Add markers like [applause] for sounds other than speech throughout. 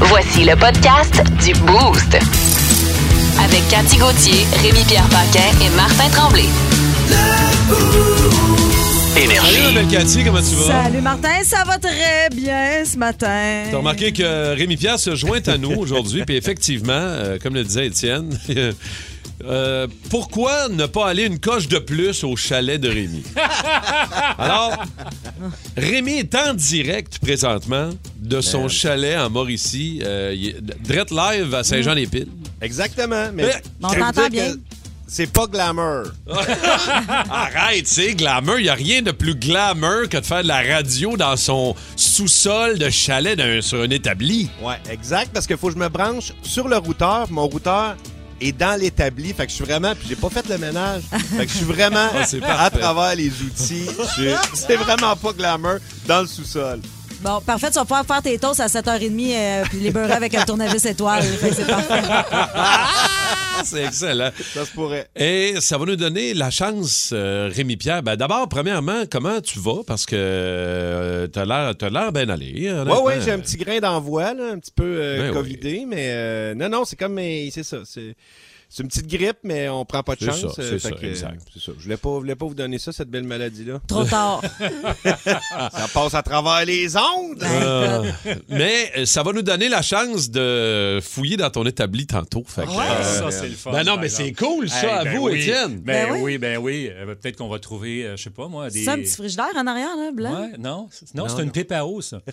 Voici le podcast du Boost. Avec Cathy Gauthier, Rémi-Pierre Paquin et Martin Tremblay. Salut, ma belle Cathy, comment tu vas? Salut Martin, ça va très bien ce matin. T'as remarqué que Rémi Pierre se joint à nous aujourd'hui, puis effectivement, euh, comme le disait Étienne, [laughs] euh, pourquoi ne pas aller une coche de plus au chalet de Rémi? [laughs] Alors, Rémi est en direct présentement de son chalet en Mauricie, euh, il est- Drette Live à Saint-Jean-les-Piles. Exactement. Mais, Mais- On je t'entend dire bien. que C'est pas glamour. [laughs] Arrête, c'est glamour. Il n'y a rien de plus glamour que de faire de la radio dans son sous-sol de chalet d'un- sur un établi. Ouais, exact, parce qu'il faut que je me branche sur le routeur. Mon routeur est dans l'établi. Fait que je suis vraiment. Puis j'ai pas fait le ménage. Fait que je suis vraiment [laughs] Ah, à travers les outils. [laughs] C'est vraiment pas glamour dans le sous-sol. Bon, parfait, tu vas pouvoir faire tes toasts à 7h30 euh, puis les beurrer avec un tournevis étoile. C'est parfait. Ah, c'est excellent. Ça se pourrait. Et ça va nous donner la chance, euh, Rémi Pierre. Ben, D'abord, premièrement, comment tu vas? Parce que euh, t'as l'air, t'as l'air bien allé. Ouais, honnêtement. ouais, j'ai un petit grain d'envoi, là, un petit peu euh, Ben covidé, mais euh, non, non, c'est comme, mais c'est ça. C'est c'est une petite grippe, mais on prend pas de C'est chance. ça, euh, c'est ça, que, exact. C'est ça. Je voulais pas, voulais pas vous donner ça, cette belle maladie-là. Trop tard. [laughs] Ça passe à travers les ondes. Euh, mais euh, ça va nous donner la chance de fouiller dans ton établi tantôt. Fait que, Ouais. euh, ça, c'est le fun. ben non, mais c'est cool, ça, Hey, à ben vous, oui. Étienne. Ben, Ben oui. oui. ben oui. Euh, Peut-être qu'on va trouver, euh, je sais pas moi, des. C'est ça, un petit frigidaire en arrière, là, blanc? Ouais, non, c'est- non, c'est une TPAO, ça. [laughs]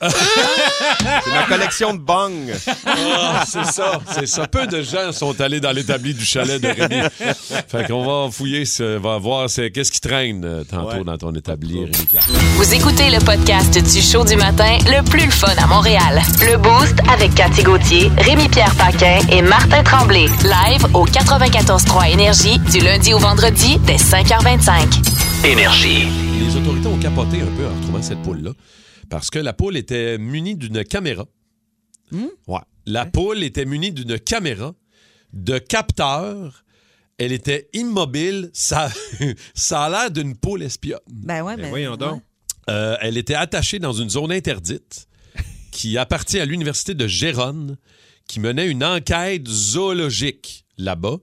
C'est ma collection de bongs. Ah, c'est ça, c'est ça. Peu de gens sont allés dans l'établi du chalet de Rémi. [laughs] fait qu'on va fouiller, ce- va voir c'est- qu'est-ce qui traîne euh, tantôt Ouais. dans ton établi, Rémi. Vous écoutez le podcast du show du matin le plus le fun à Montréal. Le Boost avec Cathy Gauthier, Rémi-Pierre Paquin et Martin Tremblay. Live au 94.3 Énergie du lundi au vendredi dès 5h25. Les autorités ont capoté un peu en retrouvant cette poule-là parce que la poule était munie d'une caméra. Ouais. La poule était munie d'une caméra, de capteurs. Elle était immobile. Ça, [laughs] ça a l'air d'une poule espionne. Ben ouais, mais. voyons donc. ouais. Euh, elle était attachée dans une zone interdite qui appartient à l'université de Gérone, qui menait une enquête zoologique là-bas.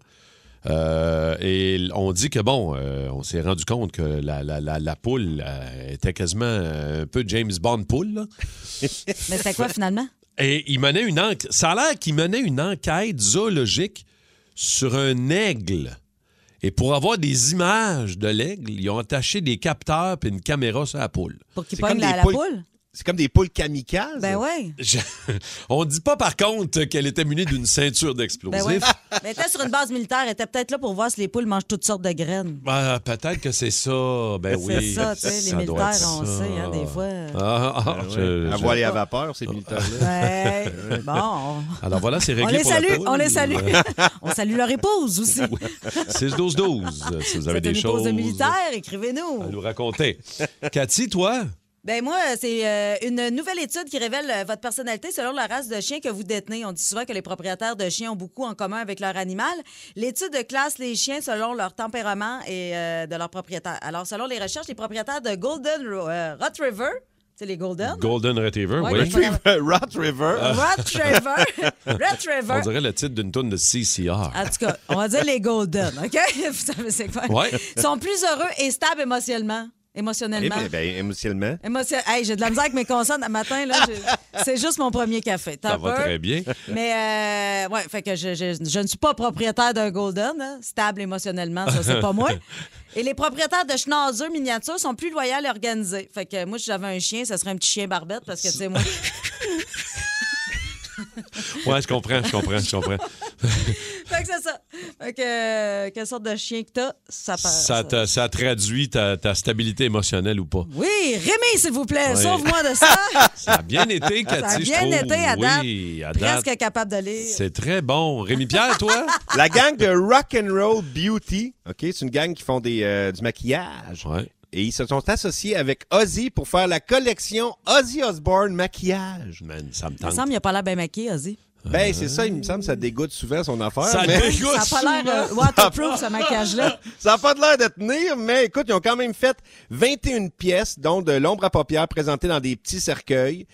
Euh, et on dit que, bon, euh, on s'est rendu compte que la, la- la- la poule euh, était quasiment un peu James Bond poule. là. Mais c'était quoi finalement? Et il menait une enquête. Ça a l'air qu'il menait une enquête zoologique sur un aigle. Et pour avoir des images de l'aigle, ils ont attaché des capteurs et une caméra sur la poule. Pour qu'il pogne la, des la poules. poule? C'est comme des poules kamikazes. Ben ouais. Je- [laughs] On dit pas par contre qu'elle était munie d'une ceinture Ben d'explosifs. ouais. Mais elle était sur une base militaire. Elle était peut-être là pour voir si les poules mangent toutes sortes de graines. Ah, peut-être que c'est ça. Ben oui. c'est ça, tu sais. Les militaires, on ça. sait, hein, des fois. Ah, ah, Ben je- ouais. À à vapeur, ces militaires-là. [laughs] Ouais. Bon. Alors voilà, c'est On réglé les pour la salue, poule. on les salue. [laughs] on salue leur épouse aussi. 6-12-12, si vous avez des une épouse choses de militaire, à écrivez-nous. nous raconter. Cathy, toi? Ben moi, c'est euh, une nouvelle étude qui révèle euh, votre personnalité selon la race de chien que vous détenez. On dit souvent que les propriétaires de chiens ont beaucoup en commun avec leur animal. L'étude classe les chiens selon leur tempérament et euh, de leur propriétaire. Alors, selon les recherches, les propriétaires de Golden euh, Retriever, c'est les Golden? Golden Retriever, Ouais, oui. Retriever. [laughs] Rat River. Retriever. [laughs] On Retriever. dirait le titre d'une tourne de CCR. En tout cas, on va dire les Golden, OK? [laughs] Vous savez c'est quoi? Ouais. Ils sont plus heureux et stables émotionnellement. Eh Émotionnellement. ben, émotionnellement. Émotion- Hey, j'ai de la misère avec mes consonnes. Un matin, là, [laughs] c'est juste mon premier café. Ça va peur? très bien. Mais, euh, ouais, fait que je, je- je ne suis pas propriétaire d'un Golden, hein. stable émotionnellement, ça, c'est pas moi. [laughs] Et les propriétaires de Schnauzer miniatures sont plus loyaux et organisés. Fait que moi, si j'avais un chien, ça serait un petit chien barbette parce que, tu sais, moi. [laughs] [laughs] Ouais, je comprends, je comprends, je comprends. [laughs] fait que c'est ça. Fait que, euh, quelle sorte de chien que t'as, ça passe. Ça, ça traduit ta, ta stabilité émotionnelle ou pas? Oui, Rémi, s'il vous plaît, Oui. sauve-moi de [laughs] ça. Ça a bien été, Cathy, ça a je bien trouve. été à date. Oui, à date. Presque capable de lire. C'est très bon. Rémi-Pierre, toi? La gang de Rock and Roll Beauty, ok, c'est une gang qui font des, euh, du maquillage. Ouais. Et ils se sont associés avec Ozzy pour faire la collection Ozzy Osbourne maquillage. Man, ça me Il me tente. semble qu'il n'a pas l'air bien maquillé, Ozzy. Ben, c'est ça, il me semble, ça dégoûte souvent son affaire. Ça mais dégoûte Ça n'a pas l'air euh, waterproof, ce maquillage-là. [laughs] ça n'a pas de l'air de tenir, mais écoute, ils ont quand même fait 21 pièces, dont de l'ombre à paupières présentées dans des petits cercueils.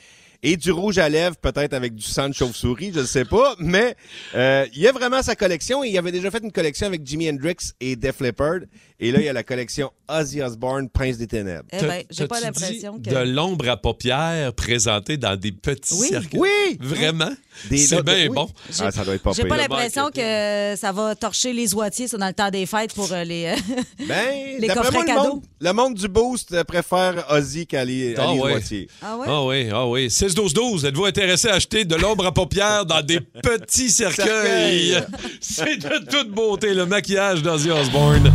Et du rouge à lèvres, peut-être avec du sang de chauve-souris, je ne sais pas. Mais euh, il y a vraiment sa collection. Et il avait déjà fait une collection avec Jimi Hendrix et Def Leppard. Et là, il y a la collection Ozzy Osbourne, Prince des Ténèbres. Eh bien, j'ai pas l'impression que... De l'ombre à paupières présentée dans des petits Oui. cercles? Oui! Vraiment? Des C'est bien oui. bon. Ah, ça doit être pas J'ai pire. pas l'impression que ça va torcher les oitiers, ça, dans le temps des fêtes pour euh, les... euh, Ben, [laughs] Les d'après coffrets moi, le monde, le monde du Boost préfère Ozzy qu'à les, à Ah les ouais. Droitiers. Ah ouais? Ah oui, ah oui. 6-12-12, êtes-vous intéressé à acheter de l'ombre à paupières dans des [laughs] petits cercueils? Cercueils. [laughs] C'est de toute beauté, le maquillage d'Ozzy Osbourne.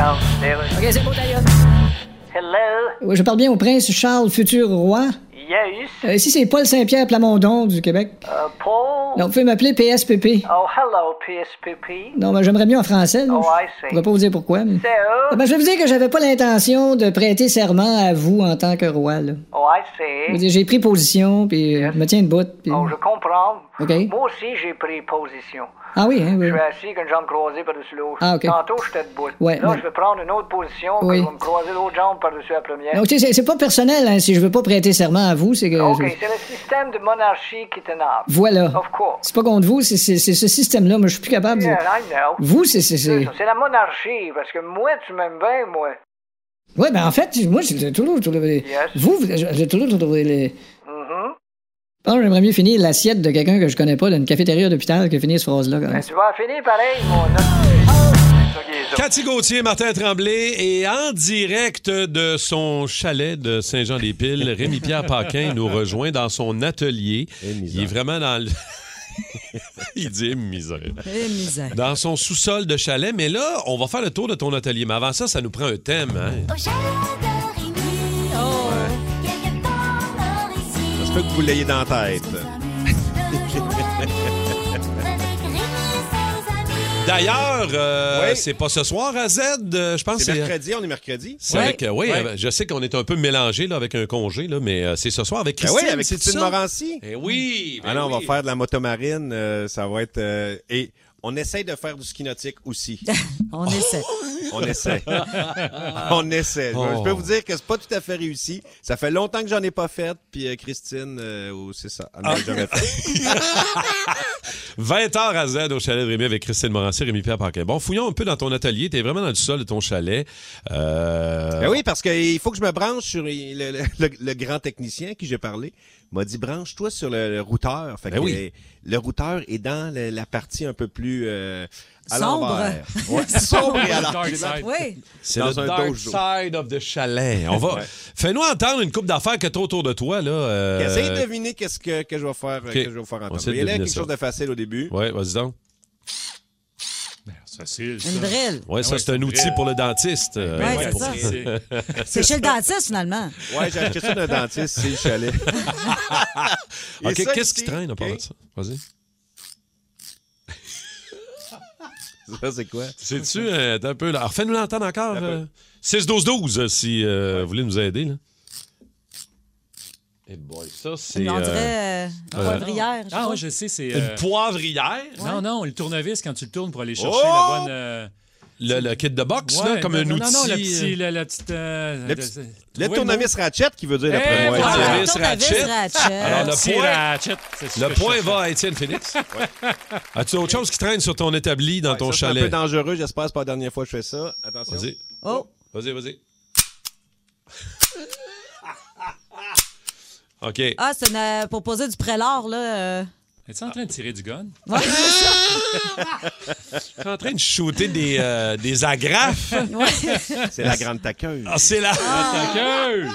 OK, c'est beau d'ailleurs. Hello. Je parle bien au prince Charles, futur roi. Yes. Euh, ici, c'est Paul Saint-Pierre Plamondon du Québec. Uh, Paul? Non, vous pouvez m'appeler PSPP. Oh, hello, PSPP. Non, mais j'aimerais mieux en français. là. Oh, I Je see. pourrais pas vous dire pourquoi. mais- Ah, ben, je vais vous dire que j'avais pas l'intention de prêter serment à vous en tant que roi. Là. oh, I Je see. J'ai pris position, puis euh, je me tiens debout. Puis... Oh, je comprends. OK. Moi aussi, j'ai pris position. Ah oui, hein, oui. Je suis assis avec une jambe croisée par-dessus l'autre. Ah, OK. Tantôt, j'étais debout. Ouais, Là, ouais. je vais prendre une autre position, Oui. puis je vais me croiser l'autre jambe par-dessus la première. Donc, tu sais, c'est- c'est pas personnel, hein, si je veux pas prêter serment à vous, c'est que... OK, c'est le système de monarchie qui t'énerve. Voilà. Of course. C'est pas contre vous, c'est c'est- c'est ce système-là. Moi, je suis plus capable de... Yeah, I know. Vous, c'est... c'est- la monarchie, parce que moi, tu m'aimes bien, moi. Ouais, ben en fait, moi, j'ai toujours trouvé... Yes. Vous, j'ai toujours trouvé les... Mhm. Je que j'aimerais mieux finir l'assiette de quelqu'un que je connais pas d'une cafétéria d'hôpital que finir cette phrase-là. quand même. Ben, tu vas finir pareil, mon. Cathy Gauthier, Martin Tremblay et en direct de son chalet de Saint-Jean-des-Piles, [laughs] Rémi-Pierre Paquin nous rejoint dans son atelier. Il est vraiment dans le... [laughs] Il dit misère. Misère. Dans son sous-sol de chalet, mais là, on va faire le tour de ton atelier. Mais avant ça, ça nous prend un thème. Hein? Au chalet de peut que vous l'ayez dans la tête. [laughs] D'ailleurs, euh, Oui. c'est pas ce soir à Z, euh, je pense. C'est mercredi, on est mercredi. C'est avec, euh, oui, euh, je sais qu'on est un peu mélangé là, avec un congé, là, mais euh, c'est ce soir avec Ben Christine. oui, avec c'est Christine? Morancy. Eh oui! ben Ah non, on va oui. faire de la motomarine. euh, ça va être... euh, et on essaye de faire du ski nautique aussi. [laughs] On essaie. On essaie. [laughs] on essaie. Je- Je peux vous dire que c'est pas tout à fait réussi. Ça fait longtemps que j'en ai pas fait. Puis euh, Christine, euh, oh, c'est ça. Elle jamais fait. [laughs] 20 heures à Z au chalet de Rémi avec Christine Morancy, Rémi-Pierre Paquin. Bon, fouillons un peu dans ton atelier. T'es vraiment dans le sol de ton chalet. Euh, Ben oui, parce qu'il faut que je me branche sur le, le- le- le grand technicien à qui j'ai parlé. M'a dit branche-toi sur le, le routeur. Fait Ben que, oui. le routeur est dans le- la partie un peu plus euh, à Sombre. [laughs] Ouais, sombre et à l'envers. Oui. C'est Dans le un dark dojo. side of the chalet. On va... Ouais. Fais-nous entendre une coupe d'affaires que t'as autour de toi. là. euh, Essayez de deviner qu'est-ce que, que je vais faire, que je vais vous faire entendre. Il y a quelque ça. chose de facile au début. Ouais, vas-y donc. C'est ça. Une drill. Ouais, ça, ouais, c'est un outil pour le dentiste. euh, Ouais, c'est pour ça. [laughs] C'est chez le dentiste, finalement. Ouais, j'ai acheté ça d'un dentiste, c'est le chalet. [laughs] Et OK, ça qu'est-ce qui ici, traîne à part OK? de ça? Vas-y. [laughs] Ça, c'est quoi? C'est-tu euh, un peu là? Alors, fais-nous l'entendre encore. euh, 6-12-12, euh, si euh, vous voulez nous aider. Là. Eh boy, ça, c'est On euh, dirait euh, une poivrière. je Ah crois. oui, je sais, c'est... une euh, poivrière? Non, non, le tournevis, quand tu le tournes pour aller chercher Oh! la bonne... euh, Le, le kit de boxe, ouais, là, comme non, un outil. Non, non, le euh, petit... La, la petite... euh, Le de- petit- Le trouvez tournevis ratchet qui veut dire Eh, moi. voilà. Tournevis ratchet. ratchet. Alors, le Petit point- ratchet, c'est ce Le que je point cherchais. va à Étienne Phoenix. [laughs] As-tu autre chose qui traîne sur ton établi dans Ouais, ton ça, C'est un peu chalet? dangereux, j'espère que c'est pas la dernière fois que je fais ça. Attention. Vas-y. Oh, Vas-y, vas-y. OK. ah, c'est une, euh, pour poser du prélat, là. euh. Es-tu en train de tirer du gun? Ouais, [laughs] Je suis en train de shooter des, euh, des agrafes. ouais. C'est la grande taqueuse. Ah, c'est la... Attaqueuse!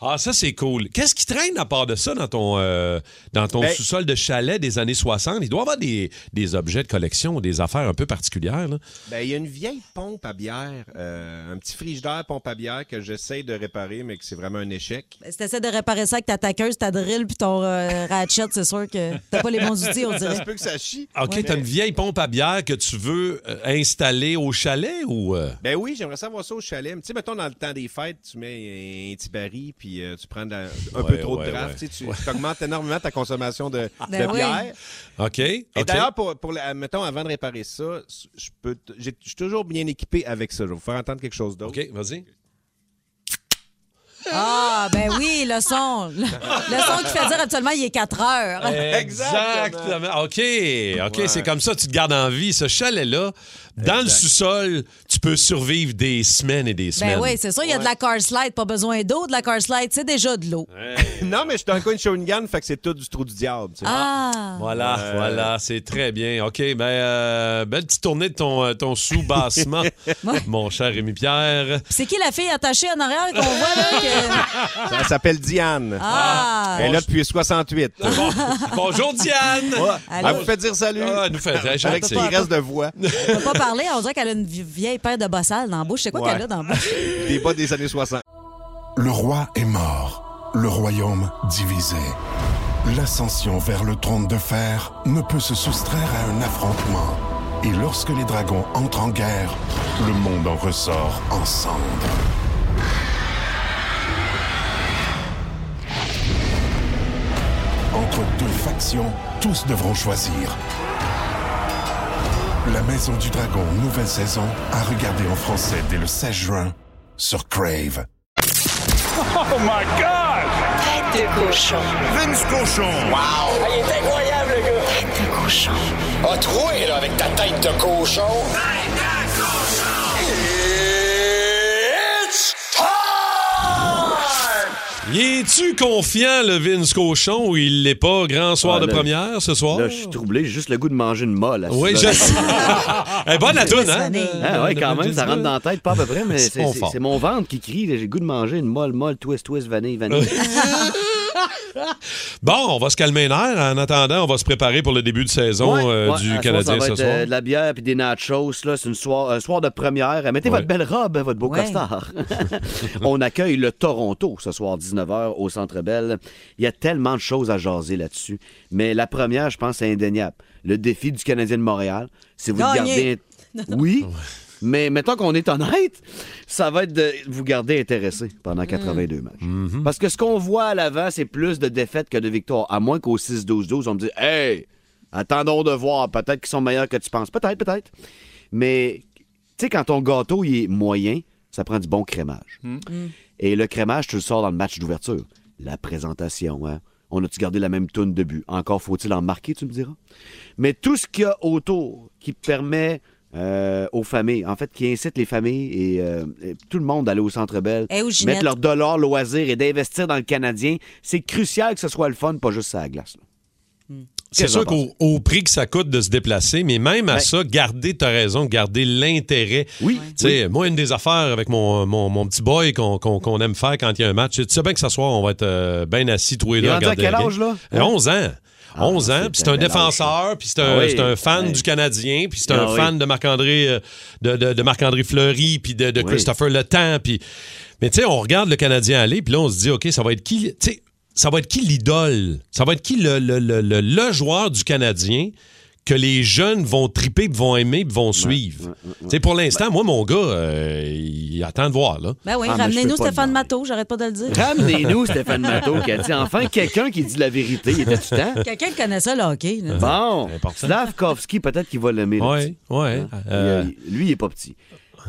Ah, ça, c'est cool. Qu'est-ce qui traîne à part de ça dans ton, euh, dans ton Ben- sous-sol de chalet des années 60? Il doit y avoir des, des objets de collection, des affaires un peu particulières. là. Ben, il y a une vieille pompe à bière, euh, un petit frigidaire pompe à bière que j'essaie de réparer, mais que c'est vraiment un échec. Ben, Si t'essaies de réparer ça avec ta taqueuse, ta drill puis ton euh, [laughs] ratchet, c'est sûr que t'as pas les bons outils, on Ça dirait. se peut que ça chie. OK, Ouais. t'as une vieille pompe à bière que tu veux euh, installer au chalet ou... euh? Ben oui, j'aimerais savoir ça au chalet. Tu sais, mettons, dans le temps des fêtes, tu mets un petit baril, puis euh, tu prends de la- un Ouais, peu trop ouais, de draft. ouais. Tu sais, tu augmentes énormément ta consommation de, Ben de oui. bière. OK, Et OK. d'ailleurs, pour, pour la- mettons, avant de réparer ça, je peux, t- j'ai- je suis toujours bien équipé avec ça. Je vais vous faire entendre quelque chose d'autre. OK, vas-y. Ah, ben oui, le son. Le, le son qui fait dire actuellement, il est 4 heures. Exactement. OK, OK, c'est comme ça, tu te gardes en vie. Ce chalet-là, dans le sous-sol, tu peux survivre des semaines et des semaines. Ben oui, c'est sûr, il y a de la car slide, pas besoin d'eau, de la car slide, c'est déjà de l'eau. [laughs] non, mais je suis dans le coin de Shawinigan, fait que c'est tout du trou du diable. tu sais. Ah! Voilà, voilà, c'est très bien. OK, ben, euh, belle petite tournée de ton, euh, ton sous-bassement, [laughs] mon cher Rémi-Pierre. C'est qui la fille attachée en arrière qu'on voit là? que- [laughs] Ça s'appelle Diane. Ah! Elle est là depuis 68. Bon- bonjour, Diane! Ouais. Elle vous fait dire salut. Ah, elle nous fait Avec ce qui reste de voix. On peut pas parler, on dirait qu'elle a une vie- vieille paire de bossales dans la bouche. C'est quoi Ouais. qu'elle a dans la bouche? [laughs] Des bas des années 60. Le roi est mort, le royaume divisé. L'ascension vers le trône de fer ne peut se soustraire à un affrontement. Et lorsque les dragons entrent en guerre, le monde en ressort en cendres. Entre deux factions, tous devront choisir. La Maison du Dragon, nouvelle saison, à regarder en français dès le 16 juin sur Crave. Oh my God! Tête de cochon. Vince cochon. Wow! il est incroyable, le gars! Tête de cochon. A troué, là, avec ta tête de cochon. Es-tu confiant, le Vince Cochon, ou il l'est pas? Grand soir Ah, de là, première ce soir? Là, je suis troublé. J'ai juste le goût de manger une molle. à Oui, je sais. Elle [laughs] est bonne la toune, hein? Ah ouais, quand même, ça rentre dans la tête, pas à peu près, mais C'est mon ventre qui crie. J'ai le goût de manger une molle, molle, twist, twist, vanille, vanille. [laughs] [laughs] Bon, on va se calmer les nerfs. En attendant, on va se préparer pour le début de saison Ouais, euh, ouais, du à soir, Canadien ça va ce être soir. euh, de la bière puis des nachos. là. C'est une soir, un soir de première. Mettez Ouais. votre belle robe, votre beau Ouais. costard. [laughs] On accueille le Toronto ce soir, 19h, au Centre Bell. Il y a tellement de choses à jaser là-dessus. Mais la première, je pense, c'est indéniable. Le défi du Canadien de Montréal, c'est vous garder... [laughs] Oui, mais mettons qu'on est honnête, ça va être de vous garder intéressé pendant 82 matchs. Mm-hmm. Parce que ce qu'on voit à l'avant, c'est plus de défaites que de victoires. À moins qu'au 6-12-12, on me dise Hey, attendons de voir. Peut-être qu'ils sont meilleurs que tu penses. Peut-être, peut-être. Mais, tu sais, quand ton gâteau il est moyen, ça prend du bon crémage. Et le crémage, tu le sors dans le match d'ouverture. La présentation, hein. On a-tu gardé la même toune de but? Encore faut-il en marquer, tu me diras? Mais tout ce qu'il y a autour qui permet euh, aux familles, en fait, qui incite les familles et, euh, et tout le monde à aller au Centre Bell, mettre leur dollar loisir et d'investir dans le Canadien, c'est crucial que ce soit le fun, pas juste à la glace. là. C'est sûr qu'au au prix que ça coûte de se déplacer, mais même à Ouais. ça, garder, t'as raison, garder l'intérêt. Oui. Tu sais, moi, une des affaires avec mon, mon, mon petit boy qu'on aime faire quand il y a un match, tu sais bien que ce soir, on va être euh, bien assis tous les Il deux est à à quel âge, là? Euh, 11 ans. Ah, 11 ans, puis c'est un défenseur, puis c'est un, Ah oui. c'est un fan du Canadien, puis c'est Ah un oui. fan de Marc-André euh, de, de, Fleury, puis de. Christopher Le Temps, puis mais tu sais, on regarde le Canadien aller, puis là on se dit OK, ça va être qui ça va être qui l'idole? Ça va être qui le, le, le- le joueur du Canadien que les jeunes vont triper, vont aimer, vont suivre. Tu sais, pour l'instant, moi, mon gars, euh, il attend de voir, là. Ben oui, Ah, ramenez-nous Stéphane le Matteau, j'arrête pas de le dire. Ramenez-nous [laughs] Stéphane Matteau qui a dit enfin quelqu'un qui dit la vérité. Il était-tu temps? Quelqu'un qui connaît ça, le hockey. là. Bon. Slavkovski, peut-être qu'il va l'aimer. le petit. ouais. Hein? Euh, lui, il est pas petit.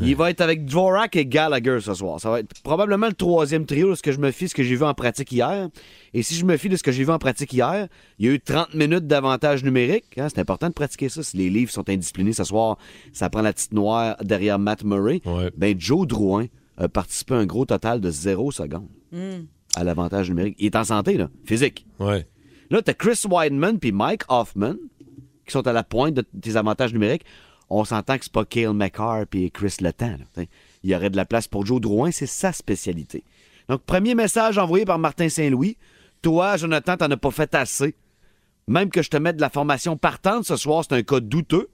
Il va être avec Dvorak et Gallagher ce soir. Ça va être probablement le troisième trio de ce que je me fie, ce que j'ai vu en pratique hier. Et si je me fie de ce que j'ai vu en pratique hier, il y a eu 30 minutes d'avantage numérique. hein. C'est important de pratiquer ça. Si les livres sont indisciplinés ce soir, ça prend la petite noire derrière Matt Murray. Ouais. Ben, Joe Drouin a participé à un gros total de 0 secondes à l'avantage numérique. Il est en santé, là, physique. ouais. Là, t'as Chris Weidman puis Mike Hoffman qui sont à la pointe de tes avantages numériques. On s'entend que c'est pas Kale McCarr puis Chris t'sais. Il y aurait de la place pour Joe Drouin, c'est sa spécialité. Donc, premier message envoyé par Martin Saint-Louis. Toi, Jonathan, t'en as pas fait assez. Même que je te mette de la formation partante ce soir, c'est un cas douteux.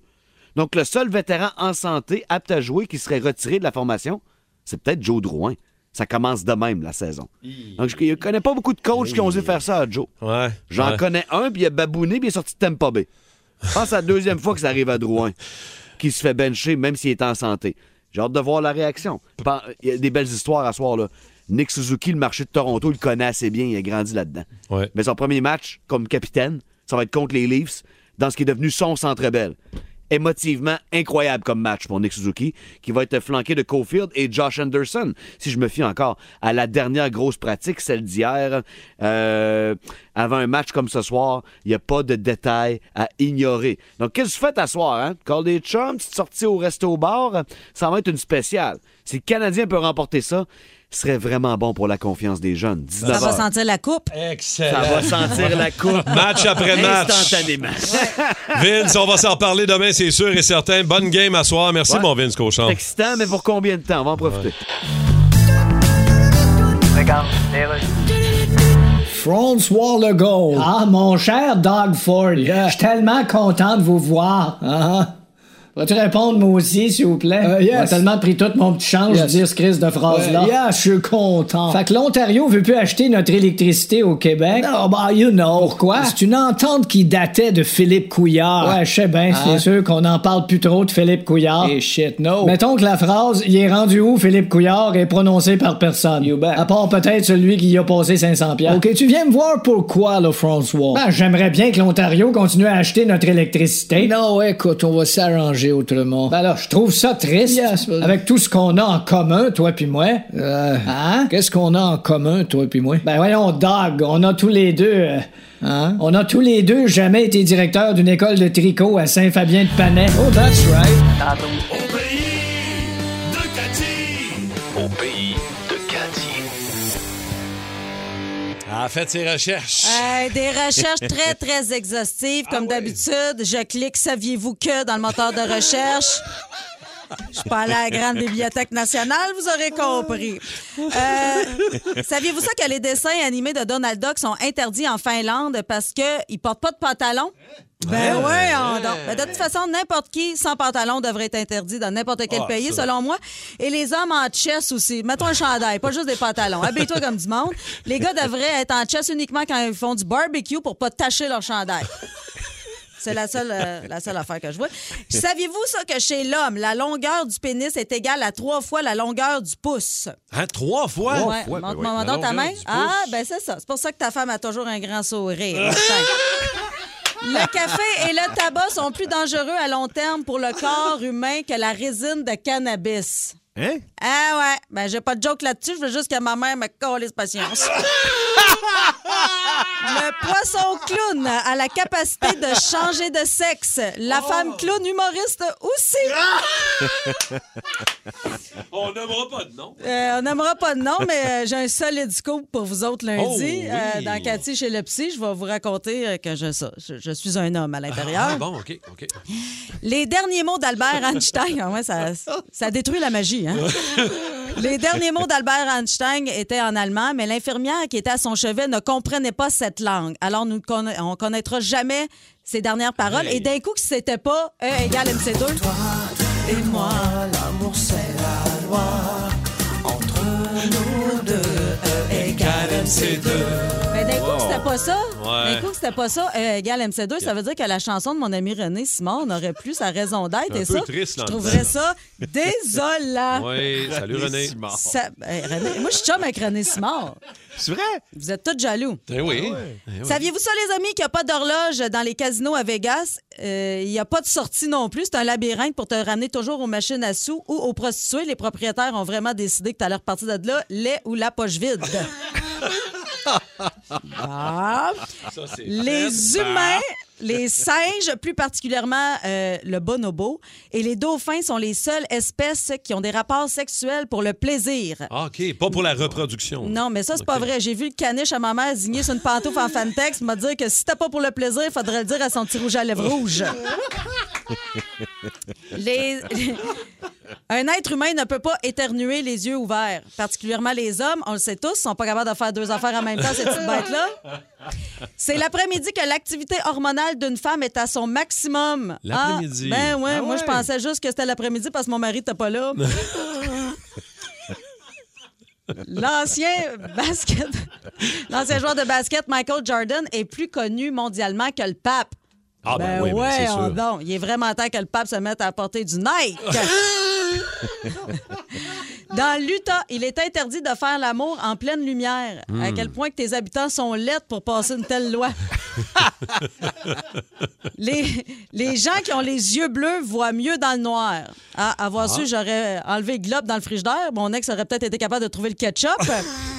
Donc, le seul vétéran en santé apte à jouer qui serait retiré de la formation, c'est peut-être Joe Drouin. Ça commence de même, la saison. Donc, je ne connais pas beaucoup de coachs qui ont osé faire ça à Joe. Ouais. J'en ouais. connais un, puis il a babouné, puis il est sorti de Tampa Bay. Je pense c'est la deuxième fois que ça arrive à Drouin, [laughs] qui se fait bencher, même s'il est en santé. J'ai hâte de voir la réaction. Il y a des belles histoires à soir, là. Nick Suzuki, le marché de Toronto, il le connaît assez bien, il a grandi là-dedans. Ouais. Mais son premier match, comme capitaine, ça va être contre les Leafs, dans ce qui est devenu son centre belle. Émotivement incroyable comme match pour Nick Suzuki, qui va être flanqué de Caulfield et Josh Anderson, si je me fie encore à la dernière grosse pratique, celle d'hier. Euh, avant un match comme ce soir, il n'y a pas de détails à ignorer. Donc, qu'est-ce que tu fais à soir? Hein? Call des chums, sortie au resto-bar, ça va être une spéciale. Si le Canadien peut remporter ça, serait vraiment bon pour la confiance des jeunes. 19 Ça va heures. sentir la coupe? Excellent. Ça va sentir la coupe. [laughs] Match après match. Instantanément. Vince, on va s'en reparler demain, c'est sûr et certain. Bonne game à soir. Merci, Ouais. mon Vince Cochon. Excitant, mais pour combien de temps? On va en profiter. Regarde, les rues. François Legault. Ah, mon cher Doug Ford, je suis tellement content de vous voir. Ah, Vas-tu répondre moi aussi, s'il vous plaît? Euh, yes. On a tellement pris tout mon petit change de dire ce crise de phrase-là. Euh, yeah, je suis content. Fait que l'Ontario veut plus acheter notre électricité au Québec. Non, bah, you know. Pourquoi? C'est une entente qui datait de Philippe Couillard. Ouais, je sais bien, c'est Hein? sûr qu'on n'en parle plus trop de Philippe Couillard. Et shit, no. Mettons que la phrase « Il est rendu où, Philippe Couillard » est prononcée par personne? You bet. À part peut-être celui qui y a passé 500 piastres. OK, tu viens me voir pourquoi, là, François? Ben, j'aimerais bien que l'Ontario continue à acheter notre électricité. non, écoute, on va s'arranger autrement. Ben alors, je trouve ça triste. Yes, but- Avec tout ce qu'on a en commun, toi puis moi. Euh, Hein? Qu'est-ce qu'on a en commun, toi et moi? Ben voyons, Doug, on a tous les deux... euh, Hein? on a tous les deux jamais été directeur d'une école de tricot à Saint-Fabien-de-Panay. Oh, that's right. Au pays de Cathy. Au pays Elle a fait ses recherches. Euh, des recherches [laughs] très, très exhaustives. Comme d'habitude, je clique Saviez-vous que dans le moteur de recherche. Je suis pas allée à la Grande Bibliothèque nationale, vous aurez compris. Euh, Saviez-vous ça que les dessins animés de Donald Duck sont interdits en Finlande parce qu'ils ne portent pas de pantalon? Ben ouais, on donc. Ben, de toute façon, n'importe qui sans pantalon devrait être interdit dans n'importe quel Ah, pays, ça. selon moi. Et les hommes en chess aussi. Mettons un chandail, pas juste des pantalons. Habille-toi comme du monde. Les gars devraient être en chess uniquement quand ils font du barbecue pour pas tacher leur chandail. C'est la seule, euh, la seule affaire que je vois. Saviez-vous ça que chez l'homme, la longueur du pénis est égale à trois fois la longueur du pouce? Hein, trois fois? Ouais. fois, ben La donc ta longueur main? du pouce. Ah, ben c'est ça. C'est pour ça que ta femme a toujours un grand sourire. [laughs] Le café et le tabac sont plus dangereux à long terme pour le corps humain que la résine de cannabis. Hein? Ah ouais, ben j'ai pas de joke là-dessus, je veux juste que ma mère me colle patience. [laughs] Le poisson clown a la capacité de changer de sexe. La femme clown humoriste aussi. [laughs] On n'aimera pas de nom. Euh, on n'aimera pas de nom, mais euh, j'ai un solide scoop pour vous autres lundi. Oh, oui. Euh, dans Cathy chez le psy, je vais vous raconter que je, ça, je, je suis un homme à l'intérieur. Ah, bon, OK, OK. Les derniers mots d'Albert Einstein, ah ouais, ça, ça détruit la magie. Hein? [laughs] Les derniers mots d'Albert Einstein étaient en allemand, mais l'infirmière qui était à son chevet ne comprenait pas cette langue. Alors, nous on connaîtra jamais ses dernières paroles. Et d'un coup, que c'était pas E égale MC2. Et moi, l'amour c'est la loi. Entre nous deux, MC2. Mais d'un coup, que c'était pas ça. Ouais. D'un coup, c'était pas ça. E égale MC2, ça veut dire que la chanson de mon ami René Simon n'aurait plus sa raison d'être. Un Et peu ça, triste, je trouverais ça désolant. Oui, salut René. Ça- ben, René- Moi, je suis chum avec René Simard. C'est vrai? Vous êtes tous jaloux. Eh oui. Eh oui. Saviez-vous ça, les amis, qu'il n'y a pas d'horloge dans les casinos à Vegas? Euh, Il n'y a pas de sortie non plus. C'est un labyrinthe pour te ramener toujours aux machines à sous ou aux prostituées. Les propriétaires ont vraiment décidé que tu allais repartir de là, lait ou la poche vide. [laughs] Ah. Ça, Les humains, les singes, plus particulièrement euh, le bonobo, et les dauphins sont les seules espèces qui ont des rapports sexuels pour le plaisir. Ah, OK, pas pour la reproduction. Non, mais ça, c'est pas OK. vrai. J'ai vu le caniche à ma mère signer sur une pantoufle en fantex m'a dit que si c'était pas pour le plaisir, il faudrait le dire à son petit rouge à lèvres rouge. [laughs] les, [laughs] Un être humain ne peut pas éternuer les yeux ouverts. Particulièrement les hommes, on le sait tous, sont pas capables de faire deux affaires en même temps, ces petites bêtes-là. C'est l'après-midi que l'activité hormonale d'une femme est à son maximum. L'après-midi. Ah, ben ouais, Ah moi je pensais juste que c'était l'après-midi parce que mon mari n'était pas là. [laughs] L'ancien basket, l'ancien joueur de basket Michael Jordan est plus connu mondialement que le pape. Ah, ben oui, ben, ouais, c'est oh, sûr. non, il est vraiment temps que le pape se mette à porter du Nike. [laughs] Dans l'Utah, il est interdit de faire l'amour en pleine lumière. À Hmm. quel point que tes habitants sont laides pour passer une telle loi? [laughs] les, les gens qui ont les yeux bleus voient mieux dans le noir. Ah, avoir Ah. su, j'aurais enlevé le globe dans le frigidaire. Mon ex aurait peut-être été capable de trouver le ketchup. [laughs]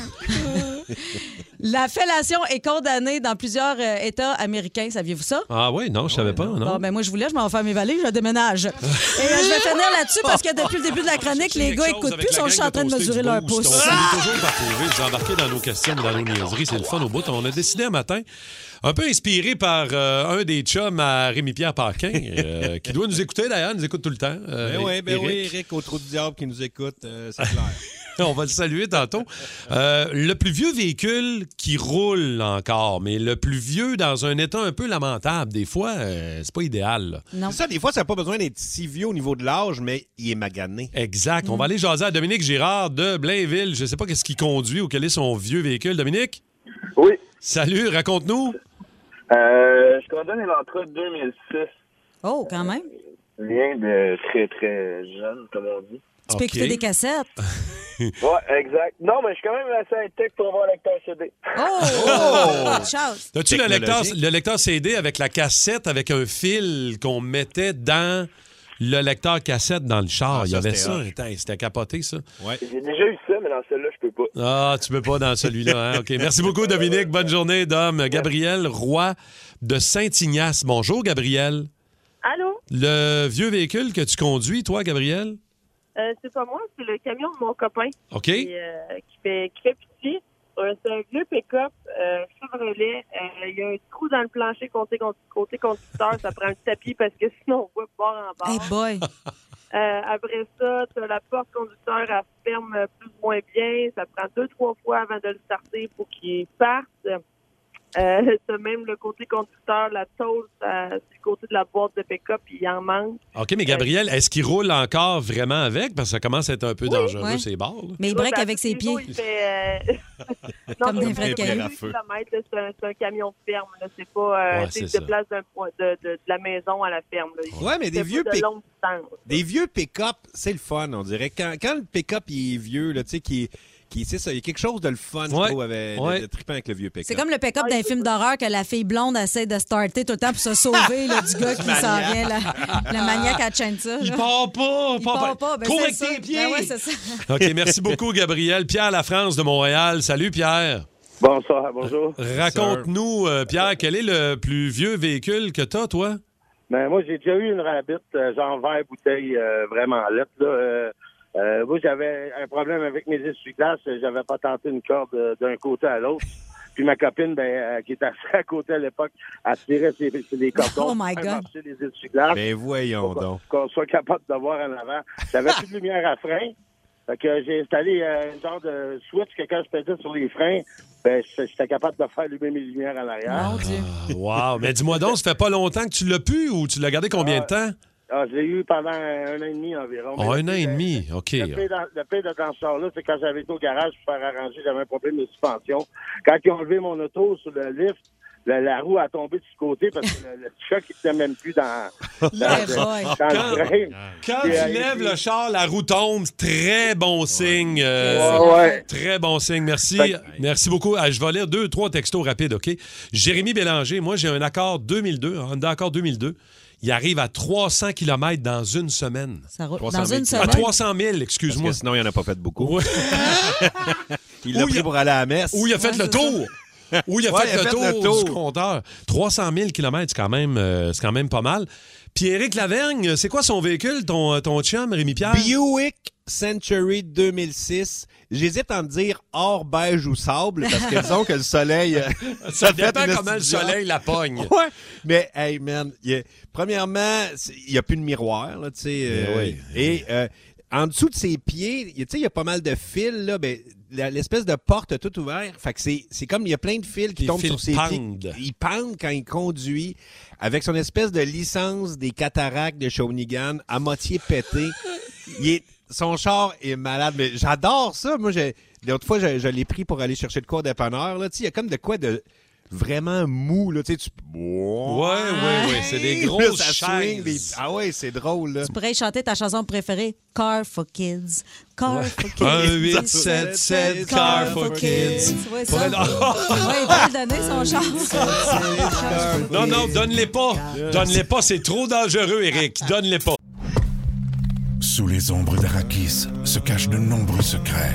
[laughs] La fellation est condamnée dans plusieurs euh, États américains. Saviez-vous ça? Ah oui, non, je savais pas, non. Bon, ben moi, je voulais, je m'en vais faire mes valises, je déménage. [laughs] Et euh, je vais finir là-dessus parce que depuis le début de la chronique, les gars écoutent plus, ils sont juste en train de mesurer leur pouce. On est toujours par trouver, vous embarquer dans nos questions, dans nos niaiseries. C'est le fun au bout. On a décidé un matin, un peu inspiré par euh, un des chums à Rémi-Pierre Parquin, euh, [laughs] qui doit nous écouter d'ailleurs, nous écoute tout le temps. euh, Ben oui, ben Éric. oui, Eric, au trou du diable qui nous écoute, euh, c'est clair. [laughs] On va le saluer tantôt. Euh, le plus vieux véhicule qui roule encore, mais le plus vieux dans un état un peu lamentable. Des fois, euh, c'est pas idéal. là. C'est ça, des fois, ça n'a pas besoin d'être si vieux au niveau de l'âge, mais il est magané. Exact. On va aller jaser à Dominique Girard de Blainville. Je sais pas qu'est-ce qu'il conduit ou quel est son vieux véhicule. Dominique? Oui. Salut, raconte-nous. Euh, je conduis une Elantra 2006. Oh, quand même. Rien de très, très jeune, comme on dit. Tu peux écouter des cassettes. [laughs] Ouais, exact. Non, mais je suis quand même assez high-tech pour avoir un lecteur CD. Oh! Chance. As-tu le lecteur, le lecteur CD avec la cassette, avec un fil qu'on mettait dans le lecteur cassette dans le char? Ah, Il y avait ça. C'était capoté, ça. J'ai déjà eu ça, mais dans celui-là, je peux pas. Ah, tu peux pas dans celui-là. Hein? OK. Merci beaucoup, Dominique. Bonne journée, Dom. Gabriel Roy de Saint-Ignace. Bonjour, Gabriel. Allô? Le vieux véhicule que tu conduis, toi, Gabriel? Euh, c'est pas moi, c'est le camion de mon copain. OK. Qui, euh, qui fait, qui fait pitié. Euh, c'est un vieux pick-up euh, Chevrolet. Euh, Il y a un trou dans le plancher côté, côté conducteur. Ça prend un tapis parce que sinon, on voit bord en bord. Hey boy! [laughs] Euh, après ça, t'as la porte conducteur, elle se ferme plus ou moins bien. Ça prend deux, trois fois avant de le starter pour qu'il parte. Euh, [laughs] t'as même le côté conducteur, la tôle, ça- c'est le côté de la boîte de pick-up, il en manque. OK, mais Gabriel, est-ce qu'il roule encore vraiment avec? Parce que ça commence à être un peu dangereux, Ouais. ces bords. là. Mais il break avec ses pieds. Il fait, euh, [laughs] Comme. 8 kilomètres, là, C'est un, c'est un camion de ferme. là. C'est pas euh, Ouais, tu sais, c'est il se ça. déplace d'un point- de, de, de la maison à la ferme. Ouais, mais des vieux de pick- longue distance. Des vieux pick-up, c'est le fun, on dirait. Quand, quand le pick-up il est vieux, là, tu sais, qui, qui c'est ça, il y a quelque chose de le fun, je trouve, avec, Ouais. de, de triper avec le vieux pick-up. C'est comme le pick-up d'un film d'horreur que la fille blonde essaie de starter tout le temps pour se sauver là, du gars [laughs] qui s'en maniaque. vient. là. Le maniaque à chaîne ça. Il part pas! Il part pas. Ben, Cours c'est avec ça. tes pieds! Ben ouais, c'est ça. OK, merci [laughs] beaucoup, Gabriel. Pierre La France de Montréal. Salut, Pierre. Bonsoir, bonjour. Raconte-nous, euh, Pierre, quel est le plus vieux véhicule que t'as, toi? Ben, moi, j'ai déjà eu une rabbit, euh, genre vert bouteille, euh, vraiment lettre, là. Euh, moi, j'avais un problème avec mes essuie-glaces. J'avais pas tenté une corde euh, d'un côté à l'autre. Puis ma copine, ben, euh, qui était assise [laughs] à côté à l'époque, elle tirait ses, ses les cordons Oh my pour God. les essuie-glaces. Ben voyons Pour donc. Qu'on soit capable de voir en avant. J'avais plus de lumière à frein. Fait que j'ai installé euh, un genre de switch que quand je pesais sur les freins, ben, j'étais capable de faire allumer mes lumières en arrière. Mon Dieu. Wow. Mais dis-moi donc, ça fait pas longtemps que tu l'as pu ou tu l'as gardé combien de temps? Ah, je l'ai eu pendant un an et demi environ. Oh, un an et demi. OK. Le pire dans, le pire de dans ce char-là, c'est quand j'avais été au garage pour faire arranger, j'avais un problème de suspension. Quand ils ont levé mon auto sur le lift, la, la roue a tombé du côté parce que le, le choc n'était même plus dans, dans, [laughs] Yeah, le- dans Quand- le tu euh, lèves puis- le char, la roue tombe. Très bon signe. euh, Ouais, ouais. Très bon signe. Merci. Fait Merci beaucoup. Ah, je vais lire deux, trois textos rapides, OK? Jérémy Bélanger, moi, j'ai un Accord 2002, un Honda Accord 2002. Il arrive à 300 km dans une semaine. Ça roule- 300 Dans 000 une À semaine? 300 000, Parce excuse-moi. que sinon, il en a pas fait beaucoup. [laughs] Il l'a Ou il pris a- pour aller à la messe. Où il a fait le tour. Où il a Ouais, fait, il a le, fait tour le tour. du compteur. 300 000 km, c'est quand, même, euh, c'est quand même pas mal. Puis Éric Lavergne, c'est quoi son véhicule, ton, ton chum, Rémi-Pierre? Buick Century 2006. J'hésite à en dire or beige ou sable parce que [laughs] disons que le soleil. euh, Ça fait dépend comment le soleil la pogne. [laughs] Ouais. Mais, hey, man, il y a- premièrement, il n'y a plus de miroir, là, tu sais. Ben euh, oui. Et euh, en dessous de ses pieds, il y a- tu sais, il y a pas mal de fils, là, ben, l'espèce de porte tout ouvert. Fait que c'est, c'est comme, il y a plein de fils qui Les tombent fils sur ses pendent. pieds. Il pend quand il conduit, avec son espèce de licence des cataractes de Shawinigan, à moitié pété. Il est, son char est malade, mais j'adore ça. Moi, j'ai, l'autre fois, je, je l'ai pris pour aller chercher de quoi dépanneur, là. Il y a comme de quoi de vraiment mou, là. Tu sais, tu... Ouais, ouais, ouais. C'est des [laughs] Là, grosses ça swing, des- chaises. Ah ouais, c'est drôle, là. Tu pourrais chanter ta chanson préférée, Car for Kids. Car for Kids. 1, 8, 7, 7, car for kids. Ouais, ça. être- [laughs] Ouais, il peut le donner, son [laughs] char. Non, non, donne-les pas. Donne-les pas, c'est trop dangereux, Eric. Donne-les pas. Sous les ombres d'Arakis se cachent de nombreux secrets.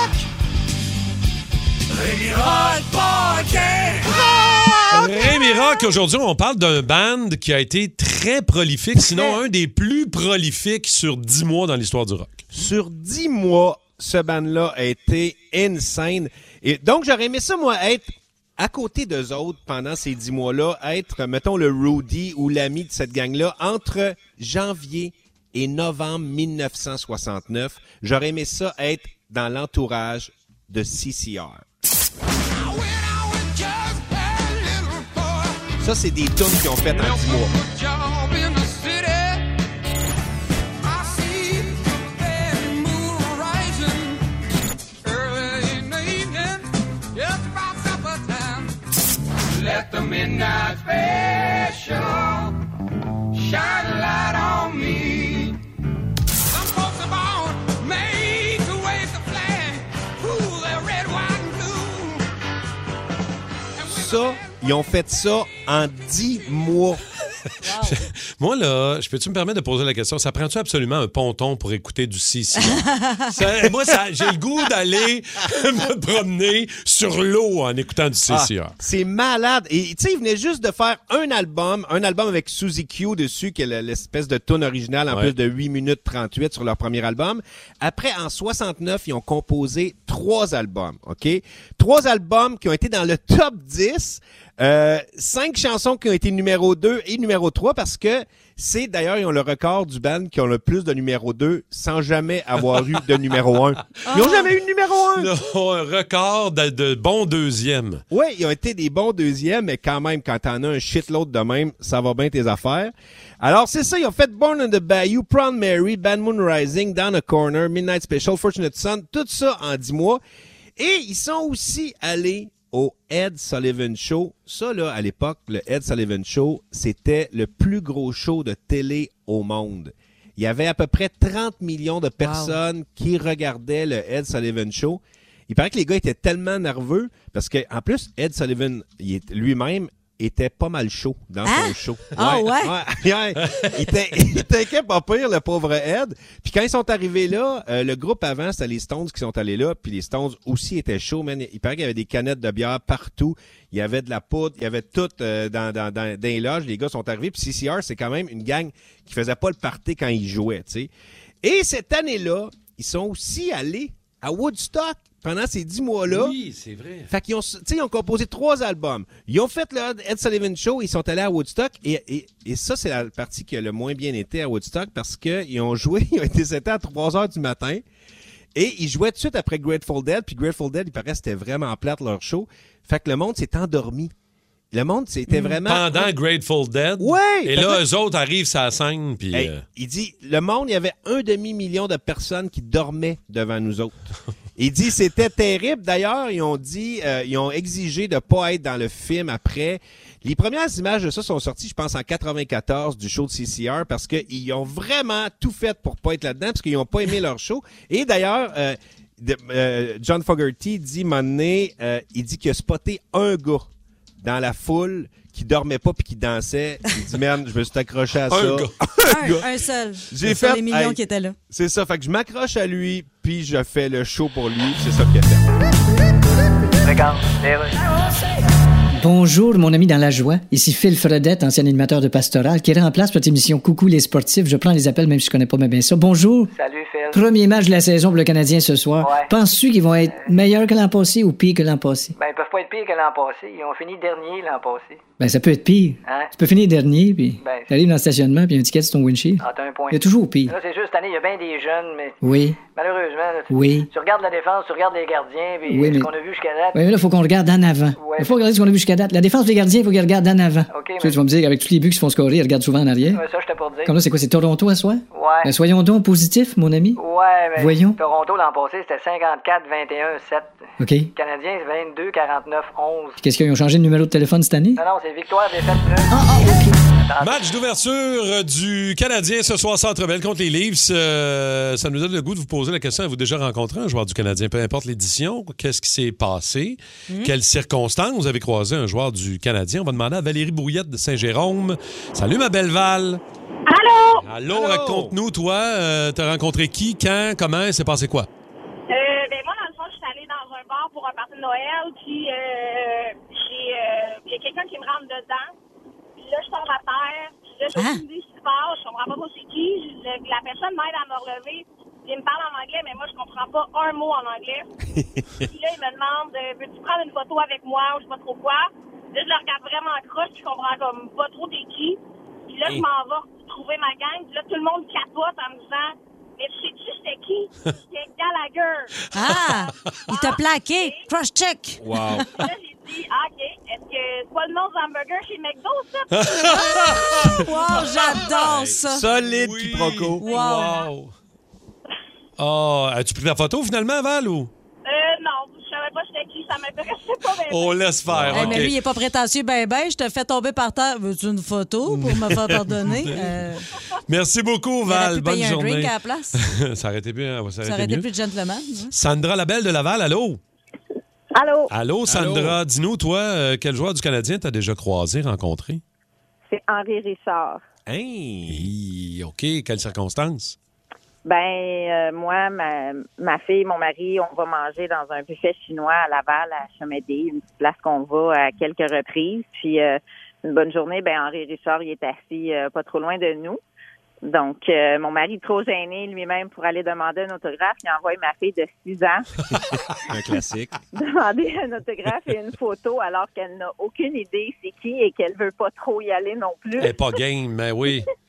Rémi Rock Rémi Rock, aujourd'hui, on parle d'un band qui a été très prolifique, sinon un des plus prolifiques sur 10 mois dans l'histoire du rock. Sur dix mois, ce band-là a été insane. Et donc, j'aurais aimé ça, moi, être à côté d'eux autres pendant ces dix mois-là, être, mettons, le Rudy ou l'ami de cette gang-là entre janvier et novembre 1969. J'aurais aimé ça être dans l'entourage de CCR. Ça, c'est des tunes qu'ils ont faites en dix mois. Let the midnight. Ils ont fait ça en dix mois. Moi, là, je peux-tu me permettre de poser la question? Ça prend-tu absolument un ponton pour écouter du? [laughs] Ça- moi, ça- j'ai le goût d'aller [laughs] me promener sur l'eau en écoutant du CCR. Ah, c'est malade. Et tu sais, ils venaient juste de faire un album, un album avec Suzy Q dessus, qui est le- l'espèce de tune originale en Ouais. plus de 8 minutes 38 sur leur premier album. Après, en 69, ils ont composé trois albums, OK? Trois albums qui ont été dans le top 10. Euh, cinq chansons qui ont été numéro 2 et numéro 3 parce que c'est d'ailleurs, ils ont le record du band qui ont le plus de numéro 2 sans jamais avoir eu de numéro 1. Ils n'ont jamais eu de numéro 1. Non, un record de, de bon deuxième. Oui, ils ont été des bons deuxièmes, mais quand même, quand t'en as un shitload de même, ça va bien tes affaires. Alors, c'est ça, ils ont fait Born in the Bayou, Proud Mary, Bad Moon Rising, Down a Corner, Midnight Special, Fortunate Son, tout ça en 10 mois. Et ils sont aussi allés au Ed Sullivan Show. Ça, là, à l'époque, le Ed Sullivan Show, c'était le plus gros show de télé au monde. Il y avait à peu près 30 millions de personnes qui regardaient le Ed Sullivan Show. Il paraît que les gars étaient tellement nerveux parce que en plus Ed Sullivan lui-même était pas mal chaud dans Hein? son show. Ah ouais? ouais? il était [laughs] il était pas pire le pauvre Ed. Puis quand ils sont arrivés là, euh, le groupe avant c'était les Stones qui sont allés là, puis les Stones aussi étaient chauds, man. Il paraît qu'il y avait des canettes de bière partout. Il y avait de la poudre, il y avait tout euh, dans, dans, dans, dans les loges. Les gars sont arrivés. Puis CCR, c'est quand même une gang qui faisait pas le party quand ils jouaient, tu sais. Et cette année-là, ils sont aussi allés à Woodstock pendant ces dix mois-là. Oui, c'est vrai. Fait qu'ils ont, ils ont composé trois albums. Ils ont fait le Ed Sullivan Show, ils sont allés à Woodstock et, et, et ça, c'est la partie qui a le moins bien été à Woodstock parce qu'ils ont joué, [laughs] ils ont été c'était à 3 heures du matin et ils jouaient tout de suite après Grateful Dead. Puis Grateful Dead, il paraît c'était vraiment plate leur show. Fait que le monde s'est endormi. Le monde, c'était vraiment... Pendant Grateful Dead? Ouais! Et là, que- eux autres arrivent sur la scène, puis... Hey, euh, Il dit, le monde, il y avait un demi-million de personnes qui dormaient devant nous autres. [laughs] il dit, c'était terrible. D'ailleurs, ils ont dit, euh, ils ont exigé de pas être dans le film après. Les premières images de ça sont sorties, je pense, en 94 du show de CCR parce qu'ils ont vraiment tout fait pour pas être là-dedans parce qu'ils ont pas aimé leur show. Et d'ailleurs, euh, euh, John Fogerty dit, donné, euh, il dit qu'il a spoté un gars dans la foule qui dormait pas puis qui dansait. J'ai dit, merde, je me suis accroché à Un ça. gars. Un, un seul. J'ai fait. les millions hey, qui étaient là. C'est ça. Fait que je m'accroche à lui puis je fais le show pour lui. C'est ça qu'il a fait. Regarde, les rues. Bonjour, mon ami dans la joie. Ici Phil Fredette, ancien animateur de Pastoral, qui remplace votre émission Coucou les sportifs. Je prends les appels même si je connais pas bien ça. Bonjour. Salut, Premier match de la saison pour le Canadien ce soir. Ouais. Penses-tu qu'ils vont être meilleurs que l'an passé ou pire que l'an passé? Ben, ils peuvent pas être pires que l'an passé. Ils ont fini dernier l'an passé. Ben, ça peut être pire. Hein? Tu peux finir dernier, puis Ben, t'arrives dans le stationnement, puis un ticket sur ton windshield. Ah, t'as un point. Il y a toujours pire. Là, c'est juste cette année, il y a bien des jeunes, mais Oui. malheureusement, là, tu, Oui. tu regardes la défense, tu regardes les gardiens, puis Oui, ce mais- qu'on a vu jusqu'à date. Oui, mais là, il faut qu'on regarde en avant. Ouais. Il faut regarder ce qu'on a vu jusqu'à date. La défense des gardiens, il faut qu'ils regardent en avant. OK, Tu mais- tu vas me dire, avec tous les buts qui se font scorer, ils regardent souvent en arrière. Ouais, ça, je t'ai pour dire. Comme là, c'est quoi, c'est Toronto à soi? Ouais. Ben, soyons donc positifs, mon ami. Ouais, mais Voyons. Toronto l'an passé, c'était 54, 21, 7. OK. Les Canadiens, c'est 22, 49, 11. Qu'est-ce qu'ils ont changé de numéro de téléphone cette année? Non, non, c'est victoire, défaite, plus. Ah, Match d'ouverture du Canadien ce soir Centre Bell contre les Leafs. Euh, ça nous donne le goût de vous poser la question. Avez-vous déjà rencontré un joueur du Canadien, peu importe l'édition? Qu'est-ce qui s'est passé? Quelles circonstances? Vous avez croisé un joueur du Canadien? On va demander à Valérie Brouillette de Saint-Jérôme. Salut, ma belle Val. Allô? Allô, raconte-nous, toi, euh, t'as rencontré qui, quand, comment, il s'est passé quoi? Euh, ben moi, dans le fond, je suis allée dans un bar pour un party de Noël, puis euh, j'ai, euh, il y a quelqu'un qui me rentre dedans. Puis là, je tombe à terre, puis là, je Ah. me dis ce qui se passe, je comprends pas trop c'est qui. Le- la personne m'aide à me relever. Il me parle en anglais, mais moi, je comprends pas un mot en anglais. [laughs] puis là, il me demande euh, Veux-tu prendre une photo avec moi ou je sais pas trop quoi? Là, je le regarde vraiment croche, puis je comprends comme pas trop t'es qui. Puis là, je m'en vais trouver ma gang, puis là, tout le monde capote en me disant Mais sais-tu c'était qui? [laughs] C'était Gallagher. Ah! Il t'a plaqué. Cross-check. Wow. Là, j'ai dit, ah, OK, est-ce que c'est pas le nom du hamburger chez McDo, ça? [laughs] Wow, j'adore ça. Solide quiproquo. Wow. Oh, as-tu pris la photo finalement, Val, ou? Euh, non, je savais pas qui, ça m'intéressait pas. On laisse faire. Mais lui, il est pas prétentieux, ben ben. Je te fais tomber par terre. Veux-tu une photo pour me faire pardonner? [laughs] Euh, Merci beaucoup, aurait Val. pu Bonne payer un drink à la place. [laughs] ça aurait été bien, ça aurait Ça aurait été été mieux. plus gentleman. Sandra Labelle de Laval, allô? Allô? Allô, Sandra. Dis-nous, toi, euh, quel joueur du Canadien t'as déjà croisé, rencontré? C'est Henri Richard. Hey! OK, quelles circonstances? Ben, euh, moi, ma, ma fille, mon mari, on va manger dans un buffet chinois à Laval, à Chemédé, une petite place qu'on va à quelques reprises. Puis, euh, une bonne journée, ben Henri Richard, il est assis euh, pas trop loin de nous. Donc, euh, mon mari, trop gêné lui-même pour aller demander un autographe, il envoie ma fille de 6 ans [laughs] Un classique. [laughs] demander un autographe et une photo alors qu'elle n'a aucune idée c'est qui et qu'elle veut pas trop y aller non plus. Elle est pas game, mais oui. [laughs]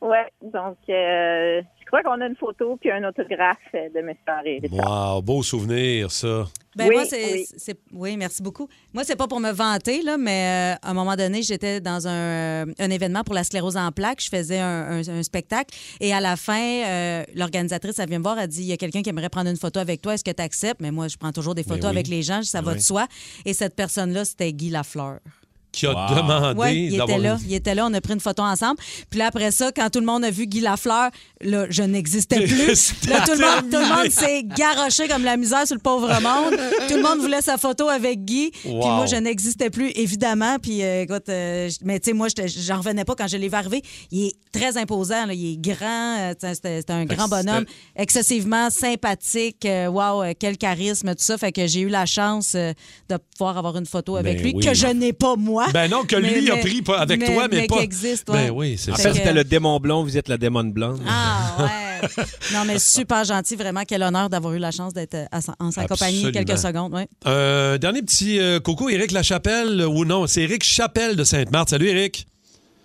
Ouais, donc euh, je crois qu'on a une photo puis un autographe de M. Henri Richard. Wow, beau souvenir, ça. Ben Oui, moi, c'est, oui. c'est- oui, merci beaucoup. Moi, c'est pas pour me vanter, là, mais euh, à un moment donné, j'étais dans un, euh, un événement pour la sclérose en plaques. Je faisais un, un- un spectacle et à la fin, euh, l'organisatrice, elle vient me voir, elle dit, il y a quelqu'un qui aimerait prendre une photo avec toi, est-ce que tu acceptes? Mais moi, je prends toujours des photos oui. avec les gens, ça va Oui. de soi. Et cette personne-là, c'était Guy Lafleur. Qui a Wow. demandé Oui, il était là. Il était là. On a pris une photo ensemble. Puis là, après ça, quand tout le monde a vu Guy Lafleur, là, je n'existais [laughs] plus. Là, tout le monde, tout le monde s'est garoché comme la misère sur le pauvre monde. tout le monde voulait sa photo avec Guy. Puis moi, je n'existais plus, évidemment. Puis euh, écoute, euh, mais tu sais, moi, j'en revenais pas quand je l'ai vu arriver. Il est très imposant. là. Il est grand. euh, c'était un Fait grand bonhomme. Excessivement sympathique. Euh, wow, quel charisme, tout ça. Fait que j'ai eu la chance euh, de pouvoir avoir une photo avec Ben lui, oui. que je n'ai pas moi. Ben non, que lui Mais- a pris pas avec toi, mais, pas. qui existe, Ben ouais. oui, c'est En ça. fait, que- c'était le démon blond, vous êtes la démon blonde. Ah, [laughs] ouais. non, mais super gentil, vraiment. Quel honneur d'avoir eu la chance d'être euh, sa- en sa compagnie quelques secondes. Ouais. Euh, dernier petit euh, coucou, Éric Lachapelle, euh, ou non, c'est Éric Chapelle de Sainte-Marthe. Salut, Éric.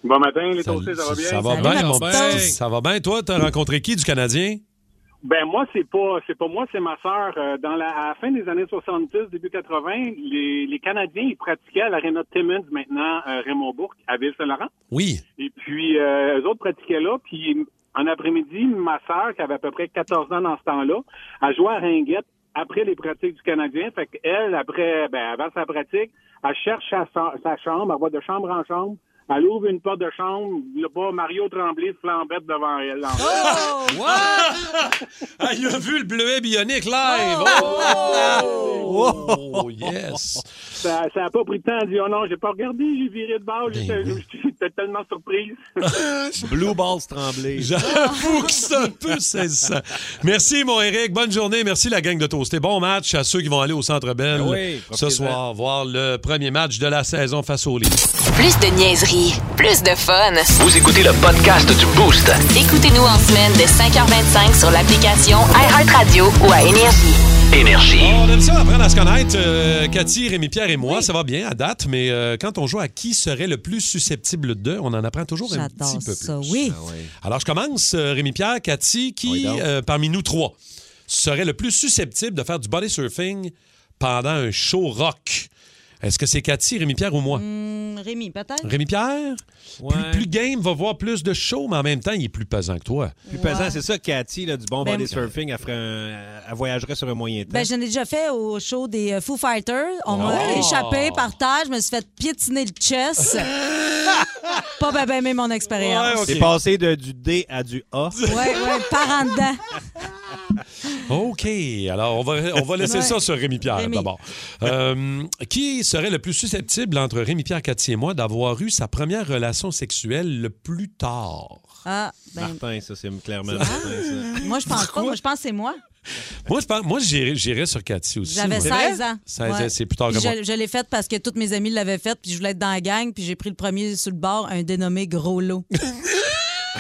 Bon matin, les toastés, ça va bien? Ça va Salut, bien, mon petit. Ça va bien. Toi, t'as rencontré qui du Canadien? Ben moi, c'est pas c'est pas moi, c'est ma sœur. Euh, Dans la, à la fin des années 70, début 80, les, les Canadiens, ils pratiquaient à l'Arena Timmins, maintenant euh, Raymond Bourque, à Ville-Saint-Laurent. Oui. Et puis, euh, eux autres pratiquaient là. Puis, en après-midi, ma sœur, qui avait à peu près 14 ans dans ce temps-là, a joué à Ringuette après les pratiques du Canadien. Fait qu'elle, après, ben, avant sa pratique, elle cherche sa, sa chambre, elle va de chambre en chambre Elle ouvre une porte de chambre, le pas Mario Tremblay se flambette devant elle. Oh! [laughs] Ah, il a vu le bleuet bionique live! Oh! Oh, yes! Ça n'a pas pris de temps. Elle dit, oh non, j'ai pas regardé, j'ai viré de bord. J'étais j'étais tellement surprise. [laughs] Blue Balls tremblé. J'avoue que c'est un peu saisissant. Merci, mon Eric. Bonne journée. Merci, la gang de Toasté. Bon match à ceux qui vont aller au Centre Bell Ben oui, ce soir, voir le premier match de la saison face aux Leafs. Plus de plus de fun. Vous écoutez le podcast du Boost. Écoutez-nous en semaine de 5h25 sur l'application iHeartRadio ou à Énergie. Énergie. On aime ça apprendre à se connaître. Euh, Cathy, Rémi-Pierre et moi, ça va bien à date, mais euh, quand on joue à qui serait le plus susceptible de, on en apprend toujours un petit peu ça, plus. oui. Alors, je commence, euh, Rémi-Pierre, Cathy, qui, euh, parmi nous trois, serait le plus susceptible de faire du body surfing pendant un show rock? Est-ce que c'est Cathy, Rémi-Pierre ou moi? Hum, Rémi, peut-être? Rémi-Pierre, plus, plus game va voir plus de shows, mais en même temps, il est plus pesant que toi. Plus pesant, c'est ça, Cathy, là, du bon Ben, body surfing, elle, ferait un- elle voyagerait sur un moyen temps. Ben, j'en ai déjà fait au show des euh, Foo Fighters. On m'a Oh! échappé par terre. Je me suis fait piétiner le chest. [laughs] Pas ben, ben aimé mon expérience. C'est passé de, du D à du A. Ouais, ouais, par en dedans. [laughs] OK. Alors, on va, on va laisser Ouais. ça sur Rémi-Pierre Rémi. d'abord. Euh, qui serait le plus susceptible entre Rémi-Pierre, Cathy et moi d'avoir eu sa première relation sexuelle le plus tard? Ah, ben, Martin, ça, c'est clairement Martin, ça. moi, je pense pas. Moi, je pense que c'est moi. Moi, je pense, moi j'irais sur Cathy aussi. J'avais moi. 16 ans. 16 ans, Ouais. c'est plus tard que moi. Je, je l'ai faite parce que tous mes amis l'avaient faite, puis je voulais être dans la gang, puis j'ai pris le premier sur le bord, un dénommé Gros Lot. [laughs]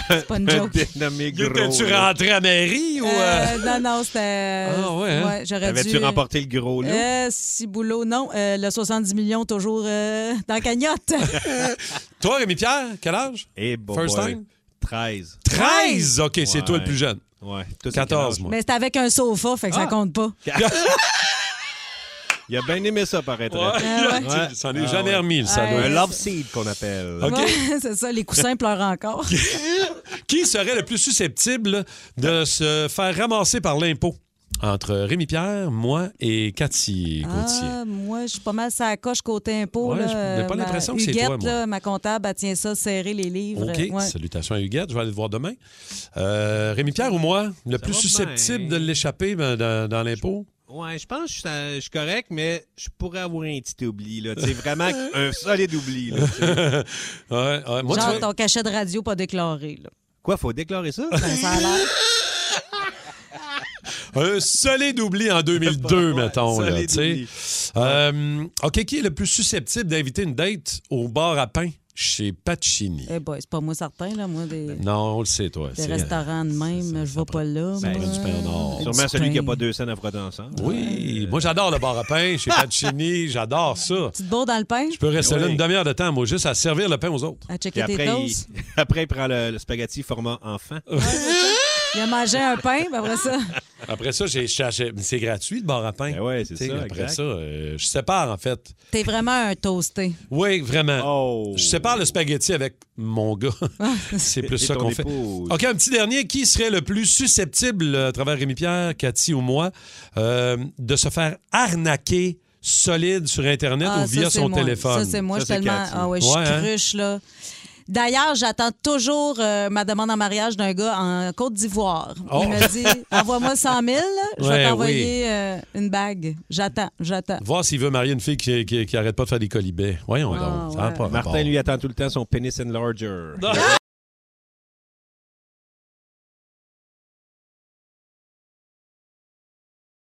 C'est pas une joke. [laughs] Dénommé gros. T'es-tu là. rentré à mairie ou. euh? Euh, non, non, c'était. Ah, ouais, hein? j'aurais dû. T'avais-tu remporté le gros lot? Euh, si boulot, non. Euh, le 70 millions, toujours euh, dans la cagnotte. [laughs] Toi, Rémi-Pierre, quel âge? Eh, bon First boy. time? 13. 13! OK, c'est toi le plus jeune. Ouais. Toi, c'est 14, quel moi. Mais c'était avec un sofa, fait que ça Ah. compte pas. [laughs] Il a bien aimé ça, paraît-il. Ouais, Ah ouais. ça en est jamais remis, le salaud. Un love seed qu'on appelle. OK. Ouais, [laughs] c'est ça, les coussins pleurent encore. [laughs] Qui serait le plus susceptible de se faire ramasser par l'impôt? Entre Rémi-Pierre, moi et Cathy Gauthier. Ah, moi, je suis pas mal ça coche côté impôt. Ouais, j'ai pas Ma l'impression que c'est Huguette, toi, moi. là, ma comptable, elle tient ça serré, les livres. OK. Ouais. Salutations à Huguette. Je vais aller te voir demain. Euh, Rémi-Pierre ou moi, le plus susceptible bien. de l'échapper ben, dans, dans l'impôt? Ouais, je pense que je suis, correct, mais je pourrais avoir un petit oubli. là. Vraiment [laughs] un solide oubli. Là, tu sais. ouais, ouais. Moi, tu Genre ton cachet de radio pas déclaré. Là. Quoi, faut déclarer ça? Ben, ça a l'air. [laughs] Un solide oubli en 2002, mettons. Là, solide tu sais. oubli. Euh, OK, qui est le plus susceptible d'inviter une date au bar à pain? Chez Pacini? Eh boy, c'est pas moi certain, là. Moi, des, Non, on le sait, toi. des C'est- restaurants de même, je vais pas là. ça moi. prend du pain en or. Sûrement Du celui qui n'a pas deux scènes à frotter ensemble. Oui, moi j'adore le bar à pain chez [laughs] Pacini, j'adore ça. Petite bourre dans le pain? Je peux rester Oui. là une demi-heure de temps, moi, juste à servir le pain aux autres. À checker tes après, il, [laughs] après, il prend le, le spaghetti format enfant. Il a mangé un pain, puis après ça. Après ça, j'ai cherché. mais C'est gratuit le bar à pain. Ben ouais, c'est ça, Après exact. ça, euh, je sépare en fait. T'es vraiment un toasté. Oui, vraiment. Oh. Je sépare le spaghetti avec mon gars. [laughs] c'est plus Et ça qu'on fait. OK, un petit dernier. Qui serait le plus susceptible, à travers Rémi-Pierre, Cathy ou moi, euh, de se faire arnaquer solide sur Internet Ah, ou via son moi. téléphone? Ça, c'est moi. Ça, Je suis c'est tellement. Cathy. Ah ouais, je suis Ouais, hein? cruche, là. D'ailleurs, j'attends toujours euh, ma demande en mariage d'un gars en Côte d'Ivoire. Oh. Il me dit [laughs] envoie-moi 100 000, je vais Ouais, t'envoyer euh, une bague. J'attends, j'attends. Voir s'il veut marier une fille qui, qui, qui arrête pas de faire des colibets. Voyons Ah, donc. Ça rapport. Martin, lui, attend tout le temps son penis enlarger. [laughs]